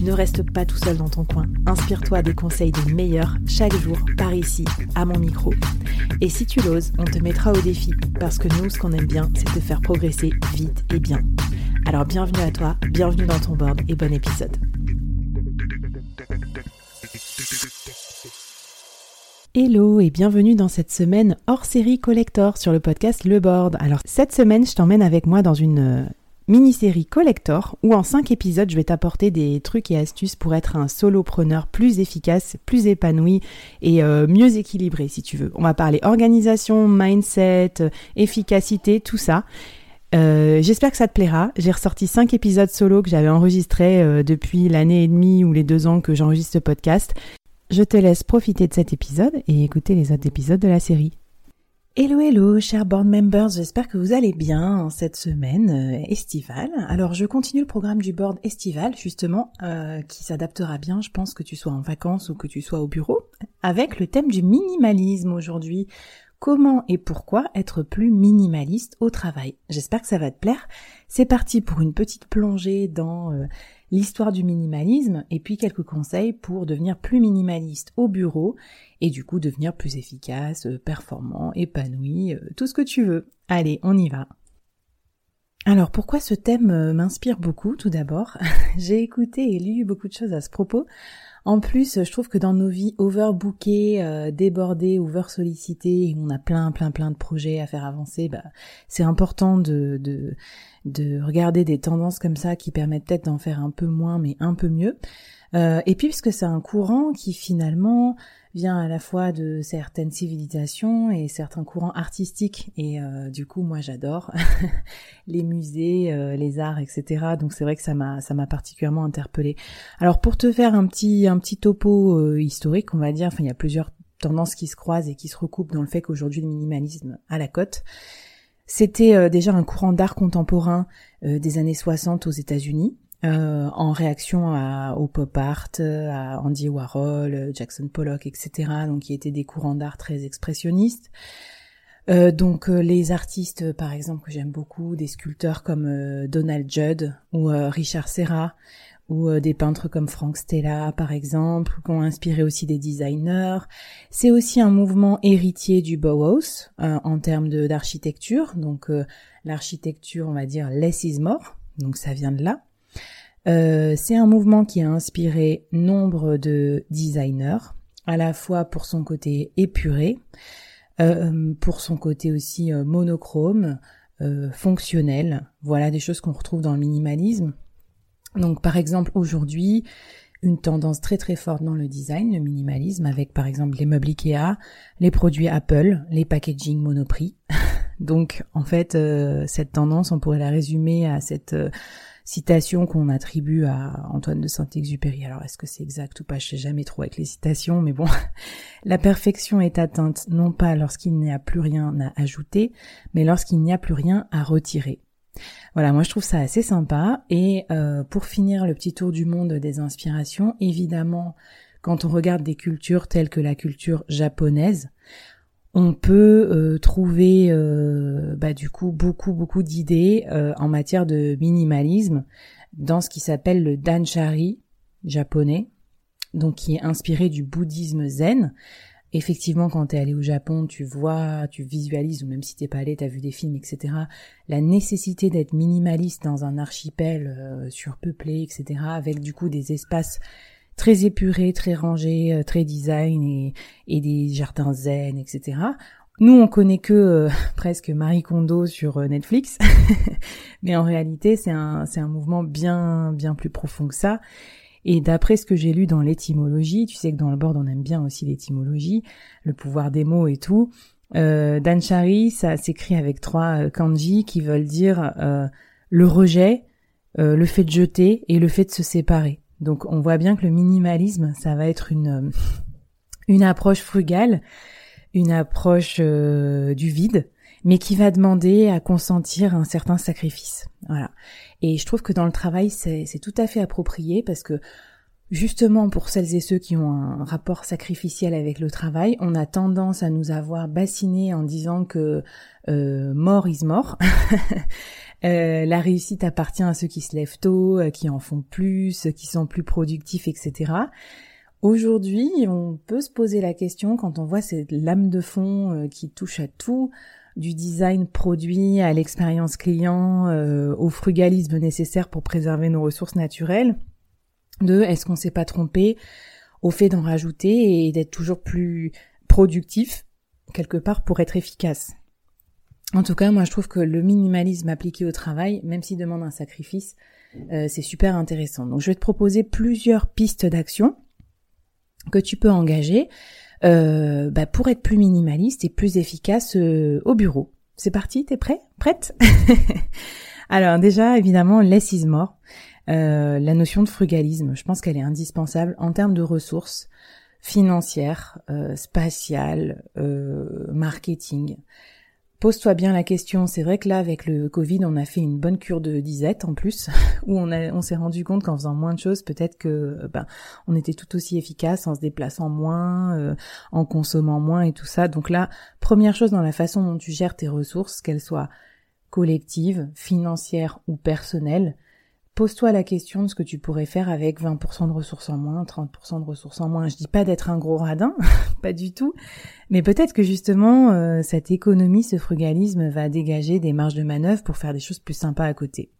Ne reste pas tout seul dans ton coin. Inspire-toi des conseils des meilleurs chaque jour par ici, à mon micro. Et si tu l'oses, on te mettra au défi parce que nous, ce qu'on aime bien, c'est te faire progresser vite et bien. Alors bienvenue à toi, bienvenue dans ton board et bon épisode. Hello et bienvenue dans cette semaine hors série collector sur le podcast Le Board. Alors cette semaine, je t'emmène avec moi dans une euh, mini-série collector où en 5 épisodes je vais t'apporter des trucs et astuces pour être un solopreneur plus efficace, plus épanoui et euh, mieux équilibré si tu veux. On va parler organisation, mindset, efficacité, tout ça. Euh, j'espère que ça te plaira. J'ai ressorti 5 épisodes solo que j'avais enregistrés euh, depuis l'année et demie ou les deux ans que j'enregistre ce podcast. Je te laisse profiter de cet épisode et écouter les autres épisodes de la série. Hello hello chers board members, j'espère que vous allez bien en cette semaine euh, estivale. Alors je continue le programme du board estival justement euh, qui s'adaptera bien, je pense que tu sois en vacances ou que tu sois au bureau, avec le thème du minimalisme aujourd'hui. Comment et pourquoi être plus minimaliste au travail? J'espère que ça va te plaire. C'est parti pour une petite plongée dans euh, l'histoire du minimalisme et puis quelques conseils pour devenir plus minimaliste au bureau et du coup devenir plus efficace, euh, performant, épanoui, euh, tout ce que tu veux. Allez, on y va. Alors pourquoi ce thème m'inspire beaucoup tout d'abord? J'ai écouté et lu beaucoup de choses à ce propos. En plus, je trouve que dans nos vies overbookées, débordées, over sollicitées, on a plein, plein, plein de projets à faire avancer, bah, c'est important de, de, de regarder des tendances comme ça qui permettent peut-être d'en faire un peu moins, mais un peu mieux. Euh, et puis, puisque c'est un courant qui finalement vient à la fois de certaines civilisations et certains courants artistiques. Et euh, du coup, moi, j'adore les musées, euh, les arts, etc. Donc c'est vrai que ça m'a ça m'a particulièrement interpellée. Alors pour te faire un petit un petit topo euh, historique, on va dire, enfin il y a plusieurs tendances qui se croisent et qui se recoupent dans le fait qu'aujourd'hui le minimalisme à la cote. C'était déjà un courant d'art contemporain des années 60 aux États-Unis, euh, en réaction au pop art, à Andy Warhol, Jackson Pollock, etc. Donc qui étaient des courants d'art très expressionnistes. Euh, donc euh, les artistes, par exemple, que j'aime beaucoup, des sculpteurs comme Donald Judd ou Richard Serra, ou des peintres comme Frank Stella, par exemple, qui ont inspiré aussi des designers. C'est aussi un mouvement héritier du Bauhaus en termes d'architecture. Donc l'architecture, on va dire, less is more. Donc ça vient de là. Euh, c'est un mouvement qui a inspiré nombre de designers, à la fois pour son côté épuré, euh, pour son côté aussi euh, monochrome, fonctionnel. Voilà des choses qu'on retrouve dans le minimalisme. Donc par exemple aujourd'hui, une tendance très très forte dans le design, le minimalisme, avec par exemple les meubles Ikea, les produits Apple, les packaging Monoprix. Donc en fait, cette tendance, on pourrait la résumer à cette citation qu'on attribue à Antoine de Saint-Exupéry. Alors est-ce que c'est exact ou pas? Je sais jamais trop avec les citations, mais bon, la perfection est atteinte non pas lorsqu'il n'y a plus rien à ajouter, mais lorsqu'il n'y a plus rien à retirer. Voilà, moi je trouve ça assez sympa. Et euh, pour finir le petit tour du monde des inspirations, évidemment, quand on regarde des cultures telles que la culture japonaise, on peut euh, trouver euh, bah, du coup beaucoup beaucoup d'idées euh, en matière de minimalisme dans ce qui s'appelle le danchari japonais, donc qui est inspiré du bouddhisme zen. Effectivement, quand tu es allé au Japon, tu vois, tu visualises, ou même si t'es pas allé, t'as vu des films, etc., la nécessité d'être minimaliste dans un archipel surpeuplé, etc., avec du coup des espaces très épuré, très rangé, euh, très design et, et des jardins zen, etc. Nous, on connaît que euh, presque Marie Kondo sur euh, Netflix, mais en réalité, c'est un, c'est un mouvement bien, bien plus profond que ça. Et d'après ce que j'ai lu dans l'étymologie, tu sais que dans le board on aime bien aussi l'étymologie, le pouvoir des mots et tout. Euh, Danchari, ça s'écrit avec trois kanji qui veulent dire le rejet, le fait de jeter et le fait de se séparer. Donc on voit bien que le minimalisme, ça va être une, euh, une approche frugale, une approche euh, du vide, mais qui va demander à consentir un certain sacrifice. Voilà. Et je trouve que dans le travail, c'est tout à fait approprié parce que justement pour celles et ceux qui ont un rapport sacrificiel avec le travail, on a tendance à nous avoir bassiné en disant que euh, mort is mort. Euh, la réussite appartient à ceux qui se lèvent tôt, euh, qui en font plus, qui sont plus productifs, etc. Aujourd'hui, on peut se poser la question quand on voit cette lame de fond euh, qui touche à tout, du design produit à l'expérience client, au frugalisme nécessaire pour préserver nos ressources naturelles, de est-ce qu'on s'est pas trompé au fait d'en rajouter et d'être toujours plus productif quelque part pour être efficace? En tout cas, moi je trouve que le minimalisme appliqué au travail, même s'il demande un sacrifice, euh, c'est super intéressant. Donc je vais te proposer plusieurs pistes d'action que tu peux engager euh, bah, pour être plus minimaliste et plus efficace euh, au bureau. C'est parti, t'es prêt? Prête? Alors déjà, évidemment, less is more. la notion de frugalisme, je pense qu'elle est indispensable en termes de ressources financières, spatiales, marketing. Pose-toi bien la question. C'est vrai que là, avec le Covid, on a fait une bonne cure de disette en plus, où on, s'est rendu compte qu'en faisant moins de choses, peut-être que euh, ben, on était tout aussi efficace en se déplaçant moins, euh, en consommant moins et tout ça. Donc là, première chose dans la façon dont tu gères tes ressources, qu'elles soient collectives, financières ou personnelles, Pose-toi la question de ce que tu pourrais faire avec 20% de ressources en moins, 30% de ressources en moins. Je dis pas d'être un gros radin, pas du tout, mais peut-être que justement euh, cette économie, ce frugalisme va dégager des marges de manœuvre pour faire des choses plus sympas à côté.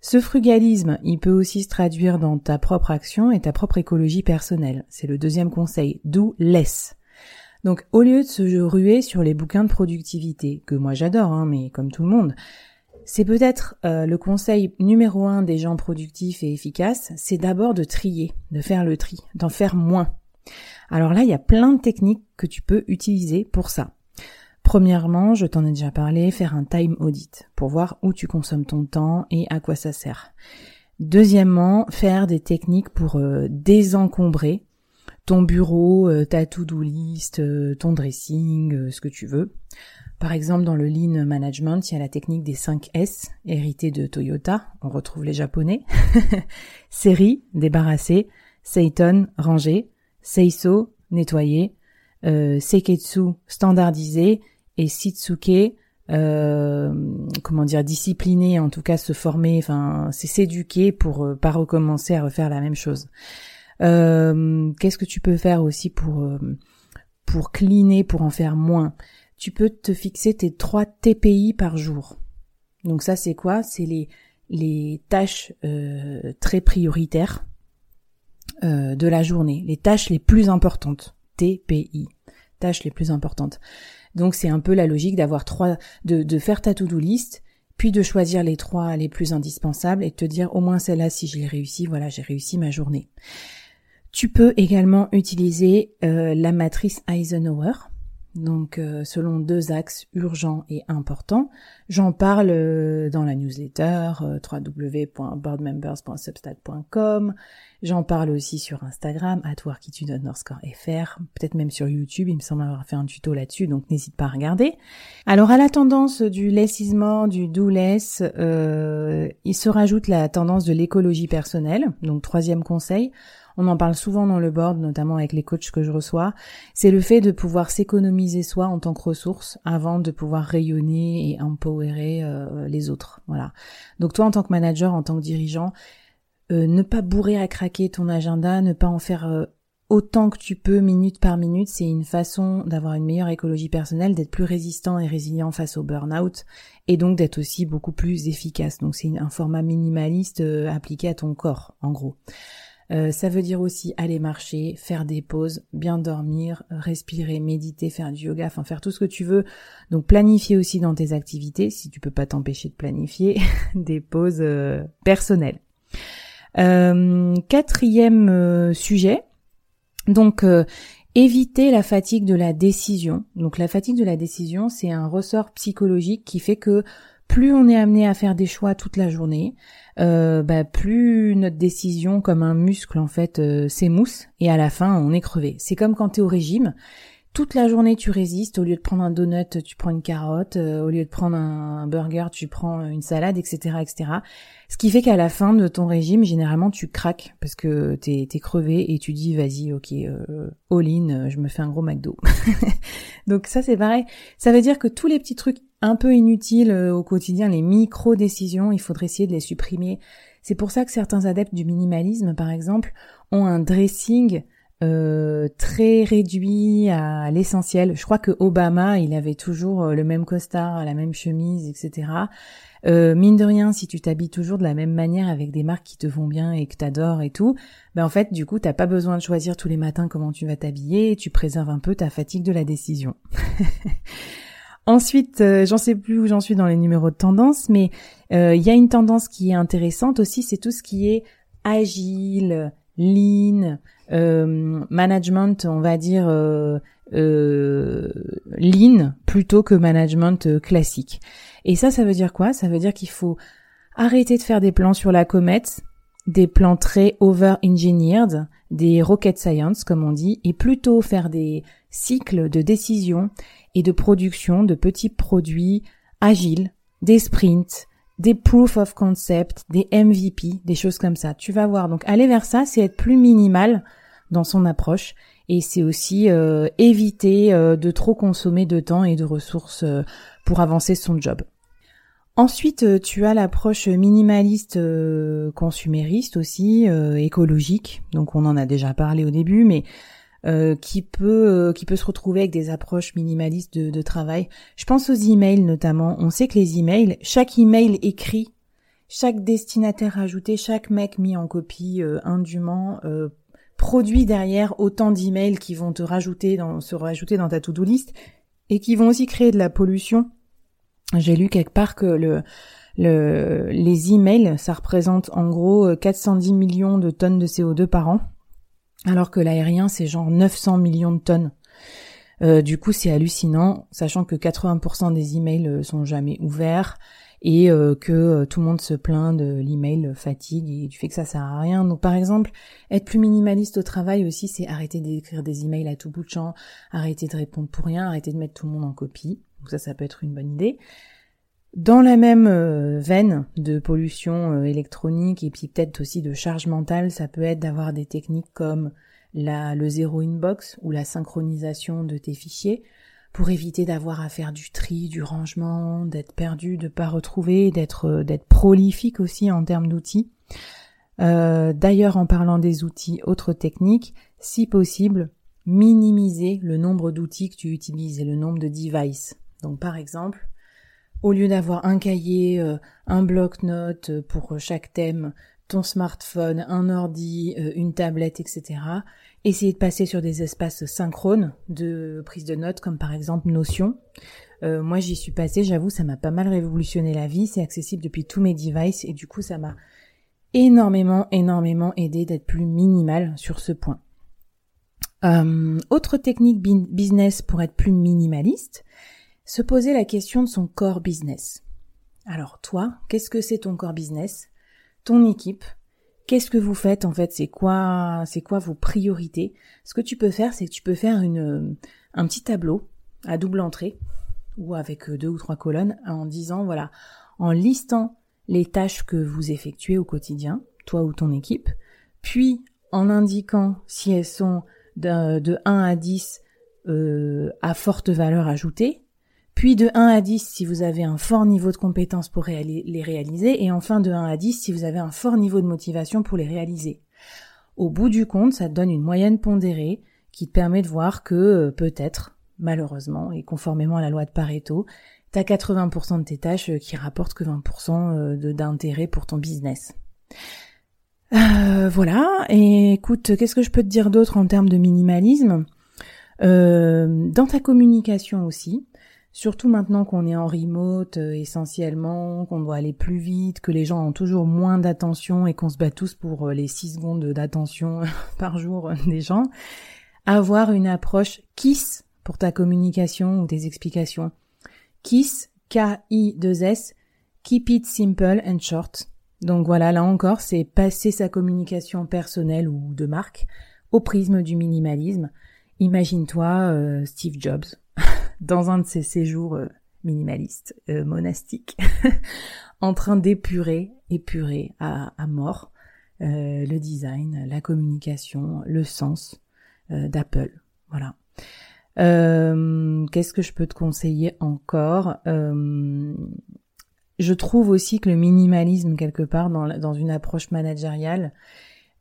Ce frugalisme, il peut aussi se traduire dans ta propre action et ta propre écologie personnelle. C'est le deuxième conseil, d'où laisse. Donc au lieu de se ruer sur les bouquins de productivité, que moi j'adore, hein, mais comme tout le monde, c'est peut-être euh, le conseil numéro un des gens productifs et efficaces, c'est d'abord de trier, de faire le tri, d'en faire moins. Alors là, il y a plein de techniques que tu peux utiliser pour ça. Premièrement, je t'en ai déjà parlé, faire un time audit pour voir où tu consommes ton temps et à quoi ça sert. Deuxièmement, faire des techniques pour euh, désencombrer ton bureau, euh, ta to-do list, ton dressing, ce que tu veux. Par exemple, dans le Lean Management, il y a la technique des 5 S, héritée de Toyota, on retrouve les japonais. Série, débarrasser, Seiton, ranger, Seiso, nettoyer, euh, Seiketsu, standardiser, et Sitsuke, euh, comment dire, discipliner, en tout cas se former, enfin, c'est s'éduquer pour euh, pas recommencer à refaire la même chose. Euh, qu'est-ce que tu peux faire aussi pour euh, pour cleaner, pour en faire moins? Tu peux te fixer tes trois TPI par jour. Donc ça c'est quoi? C'est les, les tâches euh, très prioritaires euh, de la journée, les tâches les plus importantes. TPI, tâches les plus importantes. Donc c'est un peu la logique d'avoir trois, de, de faire ta to-do list, puis de choisir les trois les plus indispensables et de te dire au moins celle-là si je l'ai réussi, voilà j'ai réussi ma journée. Tu peux également utiliser euh, la matrice Eisenhower donc euh, selon deux axes urgents et importants. J'en parle euh, dans la newsletter euh, www.boardmembers.substat.com. J'en parle aussi sur Instagram, at peut-être même sur YouTube, il me semble avoir fait un tuto là-dessus, donc n'hésite pas à regarder. Alors à la tendance du more, du do less, il se rajoute la tendance de l'écologie personnelle, donc troisième conseil, on en parle souvent dans le board, notamment avec les coachs que je reçois, c'est le fait de pouvoir s'économiser soi en tant que ressource avant de pouvoir rayonner et empowerer euh, les autres. Voilà. Donc toi en tant que manager, en tant que dirigeant, euh, ne pas bourrer à craquer ton agenda, ne pas en faire euh, autant que tu peux minute par minute, c'est une façon d'avoir une meilleure écologie personnelle, d'être plus résistant et résilient face au burn-out et donc d'être aussi beaucoup plus efficace. Donc c'est un format minimaliste appliqué à ton corps, en gros. Euh, ça veut dire aussi aller marcher, faire des pauses, bien dormir, respirer, méditer, faire du yoga, enfin faire tout ce que tu veux. Donc planifier aussi dans tes activités, si tu peux pas t'empêcher de planifier, des pauses euh, personnelles. Euh, quatrième sujet, donc éviter la fatigue de la décision. Donc la fatigue de la décision, c'est un ressort psychologique qui fait que plus on est amené à faire des choix toute la journée, euh, bah, plus notre décision, comme un muscle en fait, euh, s'émousse et à la fin on est crevé. C'est comme quand tu es au régime, toute la journée tu résistes, au lieu de prendre un donut, tu prends une carotte, euh, au lieu de prendre un, burger, tu prends une salade, etc., etc. Ce qui fait qu'à la fin de ton régime, généralement, tu craques parce que t'es es crevé et tu dis vas-y, ok, euh, all in, euh, je me fais un gros McDo. Donc ça c'est pareil. Ça veut dire que tous les petits trucs un peu inutiles au quotidien, les micro décisions, il faudrait essayer de les supprimer. C'est pour ça que certains adeptes du minimalisme, par exemple, ont un dressing euh, très réduit à l'essentiel. Je crois que Obama, il avait toujours euh, le même costard, la même chemise, etc. Euh, mine de rien, si tu t'habilles toujours de la même manière avec des marques qui te vont bien et que t'adores et tout, ben en fait, du coup, t'as pas besoin de choisir tous les matins comment tu vas t'habiller, tu préserves un peu ta fatigue de la décision. Ensuite, j'en sais plus où j'en suis dans les numéros de tendance, mais il y a une tendance qui est intéressante aussi, c'est tout ce qui est agile, lean, euh, management, on va dire euh, euh, lean plutôt que management euh, classique. Et ça, ça veut dire quoi? Ça veut dire qu'il faut arrêter de faire des plans sur la comète, des plans très over-engineered, des rocket science comme on dit, et plutôt faire des cycles de décision et de production de petits produits agiles, des sprints, des proof of concept, des MVP, des choses comme ça. Tu vas voir. Donc aller vers ça, c'est être plus minimal dans son approche et c'est aussi euh, éviter euh, de trop consommer de temps et de ressources euh, pour avancer son job. Ensuite, tu as l'approche minimaliste consumériste aussi, écologique. Donc on en a déjà parlé au début, mais euh, qui peut euh, qui peut se retrouver avec des approches minimalistes de, de, travail. Je pense aux emails notamment. On sait que les emails, chaque email écrit, chaque destinataire ajouté, chaque mec mis en copie euh, indûment produit derrière autant d'emails qui vont te rajouter dans se rajouter dans ta to-do list et qui vont aussi créer de la pollution. J'ai lu quelque part que le le, les emails, ça représente en gros 410 millions de tonnes de CO2 par an alors que l'aérien c'est genre 900 millions de tonnes. Euh, du coup, c'est hallucinant, sachant que 80% des emails euh, sont jamais ouverts et euh, que tout le monde se plaint de l'email fatigue et du fait que ça sert à rien. Donc, par exemple, être plus minimaliste au travail aussi, c'est arrêter d'écrire des emails à tout bout de champ, arrêter de répondre pour rien, arrêter de mettre tout le monde en copie. Donc ça, ça peut être une bonne idée. Dans la même veine de pollution électronique et puis peut-être aussi de charge mentale, ça peut être d'avoir des techniques comme le zéro inbox ou la synchronisation de tes fichiers pour éviter d'avoir à faire du tri, du rangement, d'être perdu, de pas retrouver, d'être euh, prolifique aussi en termes d'outils. Euh, d'ailleurs, en parlant des outils, autre technique, si possible, minimiser le nombre d'outils que tu utilises et le nombre de devices. Donc, par exemple, au lieu d'avoir un cahier, euh, un bloc-notes pour chaque thème, ton smartphone, un ordi, euh, une tablette, etc. Essayez de passer sur des espaces synchrones de prise de notes, comme par exemple Notion. Euh, moi, j'y suis passée, j'avoue, ça m'a pas mal révolutionné la vie. C'est accessible depuis tous mes devices et du coup, ça m'a énormément, énormément aidé d'être plus minimal sur ce point. Euh, autre technique business pour être plus minimaliste, se poser la question de son core business. Alors toi, qu'est-ce que c'est ton core business? Ton équipe? Qu'est-ce que vous faites en fait? C'est quoi c'est quoi vos priorités? Ce que tu peux faire, c'est que tu peux faire une un petit tableau à double entrée ou avec deux ou trois colonnes en disant voilà, en listant les tâches que vous effectuez au quotidien, toi ou ton équipe, puis en indiquant si elles sont de, de 1 à 10 euh, à forte valeur ajoutée, puis de 1 à 10 si vous avez un fort niveau de compétence pour les réaliser, et enfin de 1 à 10 si vous avez un fort niveau de motivation pour les réaliser. Au bout du compte, ça te donne une moyenne pondérée qui te permet de voir que euh, peut-être, malheureusement, et conformément à la loi de Pareto, t'as 80% de tes tâches euh, qui rapportent que 20% euh, d'intérêt pour ton business. voilà, et écoute, qu'est-ce que je peux te dire d'autre en termes de minimalisme? Dans ta communication aussi, Surtout maintenant qu'on est en remote euh, essentiellement, qu'on doit aller plus vite, que les gens ont toujours moins d'attention et qu'on se bat tous pour euh, les 6 secondes d'attention par jour euh, des gens, avoir une approche KISS pour ta communication ou tes explications. KISS, K-I-2-S, Keep it simple and short. Donc voilà, là encore, c'est passer sa communication personnelle ou de marque au prisme du minimalisme Imagine-toi Steve Jobs dans un de ses séjours minimalistes, monastiques, en train d'épurer, épurer à, mort le design, la communication, le sens d'Apple. Voilà. Euh, qu'est-ce que je peux te conseiller encore? Euh, Je trouve aussi que le minimalisme quelque part dans une approche managériale,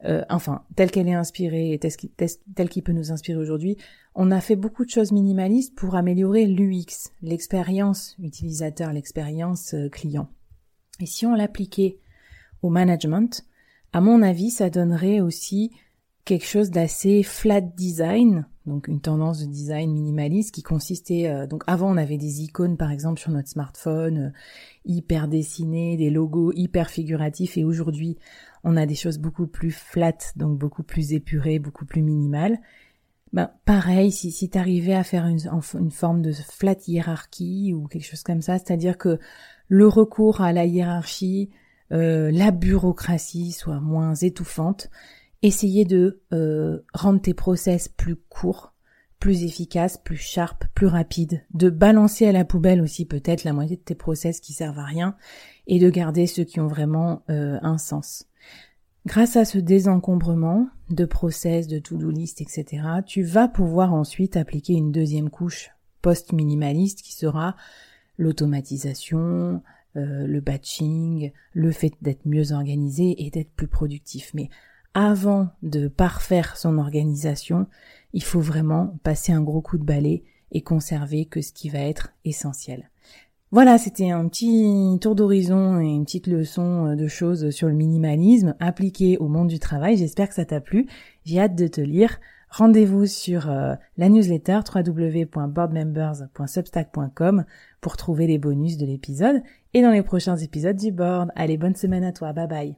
euh, enfin telle qu'elle est inspirée et telle qu'il peut nous inspirer aujourd'hui, on a fait beaucoup de choses minimalistes pour améliorer l'UX, l'expérience utilisateur, l'expérience client. Et si on l'appliquait au management, à mon avis, ça donnerait aussi quelque chose d'assez flat design, donc une tendance de design minimaliste qui consistait euh, donc avant on avait des icônes par exemple sur notre smartphone euh, hyper dessinées, des logos hyper figuratifs et aujourd'hui on a des choses beaucoup plus flat donc beaucoup plus épurées, beaucoup plus minimales. Ben, pareil, si, si tu arrivais à faire une, une forme de flat hiérarchie ou quelque chose comme ça, c'est-à-dire que le recours à la hiérarchie, euh, la bureaucratie soit moins étouffante, Essayez de euh, rendre tes process plus courts, plus efficaces, plus sharp, plus rapides, de balancer à la poubelle aussi peut-être la moitié de tes process qui servent à rien et de garder ceux qui ont vraiment euh, un sens. Grâce à ce désencombrement de process, de to-do list, etc., tu vas pouvoir ensuite appliquer une deuxième couche post-minimaliste qui sera l'automatisation, euh, le batching, le fait d'être mieux organisé et d'être plus productif. Mais avant de parfaire son organisation, il faut vraiment passer un gros coup de balai et conserver que ce qui va être essentiel. Voilà, c'était un petit tour d'horizon et une petite leçon de choses sur le minimalisme appliqué au monde du travail. J'espère que ça t'a plu. J'ai hâte de te lire. Rendez-vous sur euh, la newsletter www.boardmembers.substack.com pour trouver les bonus de l'épisode et dans les prochains épisodes du board. Allez, bonne semaine à toi. Bye bye.